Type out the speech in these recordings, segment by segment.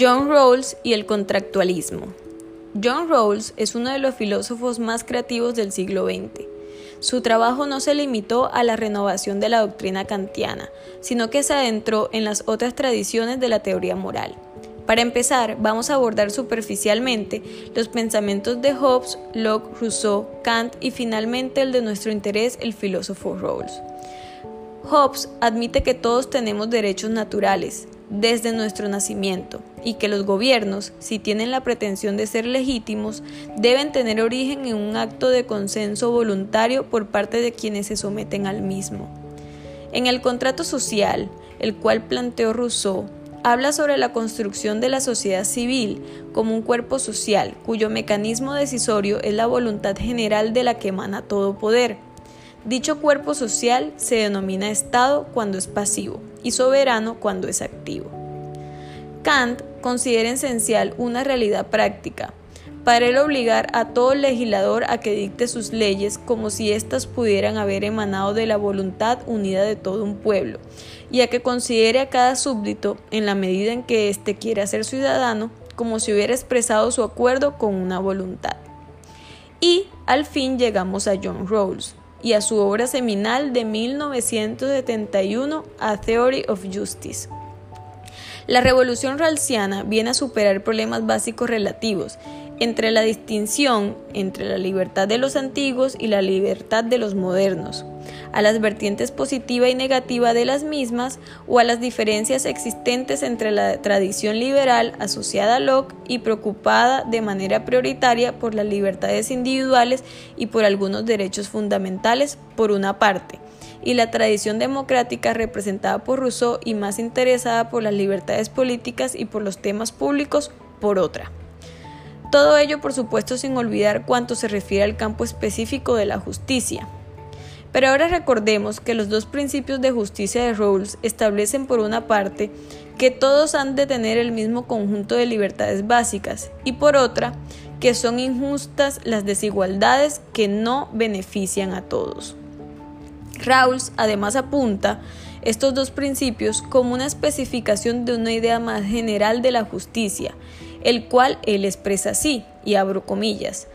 John Rawls y el contractualismo. John Rawls es uno de los filósofos más creativos del siglo XX. Su trabajo no se limitó a la renovación de la doctrina kantiana, sino que se adentró en las otras tradiciones de la teoría moral. Para empezar, vamos a abordar superficialmente los pensamientos de Hobbes, Locke, Rousseau, Kant y finalmente el de nuestro interés, el filósofo Rawls. Hobbes admite que todos tenemos derechos naturales, desde nuestro nacimiento y que los gobiernos, si tienen la pretensión de ser legítimos, deben tener origen en un acto de consenso voluntario por parte de quienes se someten al mismo. En el contrato social, el cual planteó Rousseau, habla sobre la construcción de la sociedad civil como un cuerpo social cuyo mecanismo decisorio es la voluntad general de la que emana todo poder Dicho cuerpo social se denomina Estado cuando es pasivo y soberano cuando es activo. Kant considera esencial una realidad práctica, para él obligar a todo legislador a que dicte sus leyes como si éstas pudieran haber emanado de la voluntad unida de todo un pueblo, y a que considere a cada súbdito, en la medida en que éste quiera ser ciudadano, como si hubiera expresado su acuerdo con una voluntad. Y al fin llegamos a John Rawls, y a su obra seminal de 1971, A Theory of Justice. La revolución ralsiana viene a superar problemas básicos relativos entre la distinción entre la libertad de los antiguos y la libertad de los modernos, a las vertientes positiva y negativa de las mismas o a las diferencias existentes entre la tradición liberal asociada a Locke y preocupada de manera prioritaria por las libertades individuales y por algunos derechos fundamentales por una parte, y la tradición democrática representada por Rousseau y más interesada por las libertades políticas y por los temas públicos por otra. Todo ello, por supuesto, sin olvidar cuanto se refiere al campo específico de la justicia, pero ahora recordemos que los dos principios de justicia de Rawls establecen por una parte que todos han de tener el mismo conjunto de libertades básicas y por otra que son injustas las desigualdades que no benefician a todos. Rawls además apunta estos dos principios como una especificación de una idea más general de la justicia, el cual él expresa así, y abro comillas,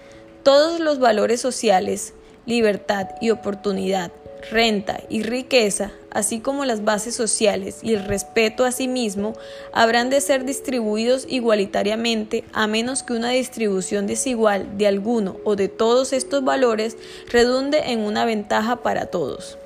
todos los valores sociales, libertad y oportunidad, renta y riqueza, así como las bases sociales y el respeto a sí mismo, habrán de ser distribuidos igualitariamente a menos que una distribución desigual de alguno o de todos estos valores redunde en una ventaja para todos.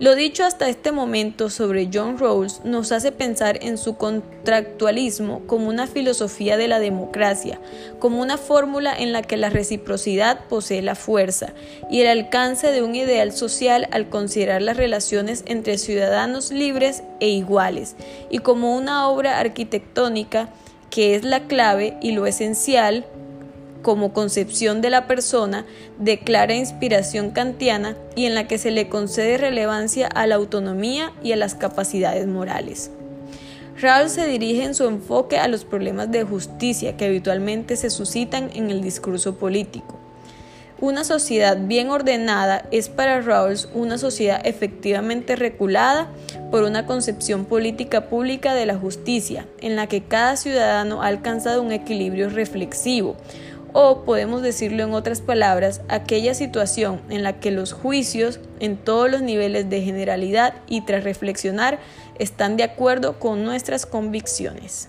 Lo dicho hasta este momento sobre John Rawls nos hace pensar en su contractualismo como una filosofía de la democracia, como una fórmula en la que la reciprocidad posee la fuerza y el alcance de un ideal social al considerar las relaciones entre ciudadanos libres e iguales, y como una obra arquitectónica que es la clave y lo esencial como concepción de la persona de clara inspiración kantiana y en la que se le concede relevancia a la autonomía y a las capacidades morales. Rawls se dirige en su enfoque a los problemas de justicia que habitualmente se suscitan en el discurso político. Una sociedad bien ordenada es para Rawls una sociedad efectivamente reculada por una concepción política pública de la justicia, en la que cada ciudadano ha alcanzado un equilibrio reflexivo, o podemos decirlo en otras palabras, aquella situación en la que los juicios en todos los niveles de generalidad y tras reflexionar están de acuerdo con nuestras convicciones.